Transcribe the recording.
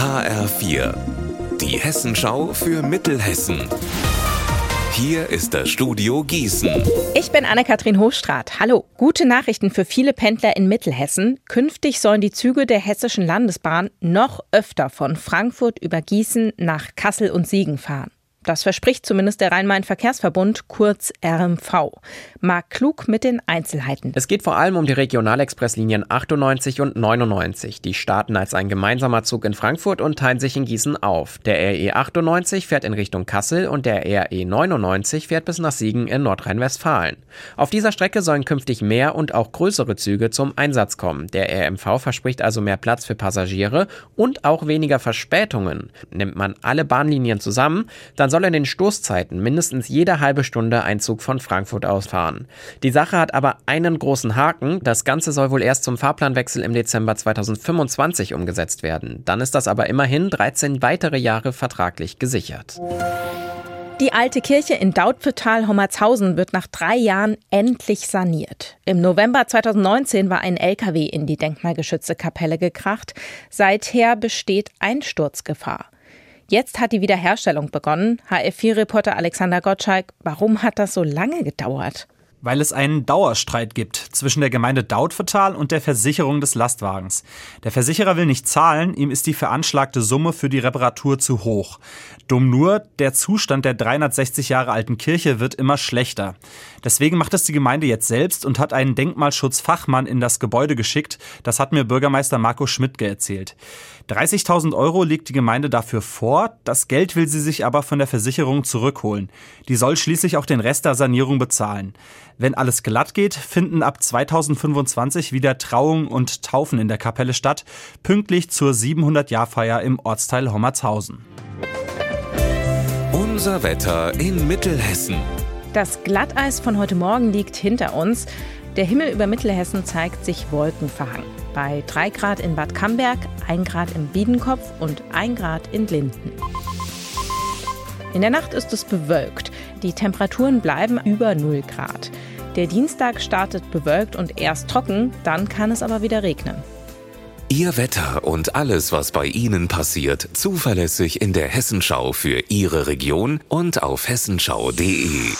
HR4, die Hessenschau für Mittelhessen. Hier ist das Studio Gießen. Ich bin Anne-Kathrin Hochstrat. Hallo. Gute Nachrichten für viele Pendler in Mittelhessen. Künftig sollen die Züge der Hessischen Landesbahn noch öfter von Frankfurt über Gießen nach Kassel und Siegen fahren. Das verspricht zumindest der Rhein-Main-Verkehrsverbund, kurz RMV. Marc Klug mit den Einzelheiten. Es geht vor allem um die Regionalexpresslinien 98 und 99. Die starten als ein gemeinsamer Zug in Frankfurt und teilen sich in Gießen auf. Der RE 98 fährt in Richtung Kassel und der RE 99 fährt bis nach Siegen in Nordrhein-Westfalen. Auf dieser Strecke sollen künftig mehr und auch größere Züge zum Einsatz kommen. Der RMV verspricht also mehr Platz für Passagiere und auch weniger Verspätungen. Nimmt man alle Bahnlinien zusammen, dann dann soll in den Stoßzeiten mindestens jede halbe Stunde ein Zug von Frankfurt aus fahren. Die Sache hat aber einen großen Haken. Das Ganze soll wohl erst zum Fahrplanwechsel im Dezember 2025 umgesetzt werden. Dann ist das aber immerhin 13 weitere Jahre vertraglich gesichert. Die alte Kirche in Dautphetal-Hommertshausen wird nach drei Jahren endlich saniert. Im November 2019 war ein LKW in die denkmalgeschützte Kapelle gekracht. Seither besteht Einsturzgefahr. Jetzt hat die Wiederherstellung begonnen. HF4-Reporter Alexander Gottschalk, warum hat das so lange gedauert? Weil es einen Dauerstreit gibt zwischen der Gemeinde Dautphetal und der Versicherung des Lastwagens. Der Versicherer will nicht zahlen, ihm ist die veranschlagte Summe für die Reparatur zu hoch. Dumm nur, der Zustand der 360 Jahre alten Kirche wird immer schlechter. Deswegen macht es die Gemeinde jetzt selbst und hat einen Denkmalschutzfachmann in das Gebäude geschickt. Das hat mir Bürgermeister Marco Schmidtke erzählt. 30.000 Euro legt die Gemeinde dafür vor. Das Geld will sie sich aber von der Versicherung zurückholen. Die soll schließlich auch den Rest der Sanierung bezahlen. Wenn alles glatt geht, finden ab 2025 wieder Trauungen und Taufen in der Kapelle statt, pünktlich zur 700-Jahr-Feier im Ortsteil Hommertshausen. Unser Wetter in Mittelhessen. Das Glatteis von heute Morgen liegt hinter uns. Der Himmel über Mittelhessen zeigt sich wolkenverhangen. Bei 3 Grad in Bad Camberg, 1 Grad im Biedenkopf und 1 Grad in Linden. In der Nacht ist es bewölkt. Die Temperaturen bleiben über 0 Grad. Der Dienstag startet bewölkt und erst trocken, dann kann es aber wieder regnen. Ihr Wetter und alles, was bei Ihnen passiert, zuverlässig in der Hessenschau für Ihre Region und auf hessenschau.de.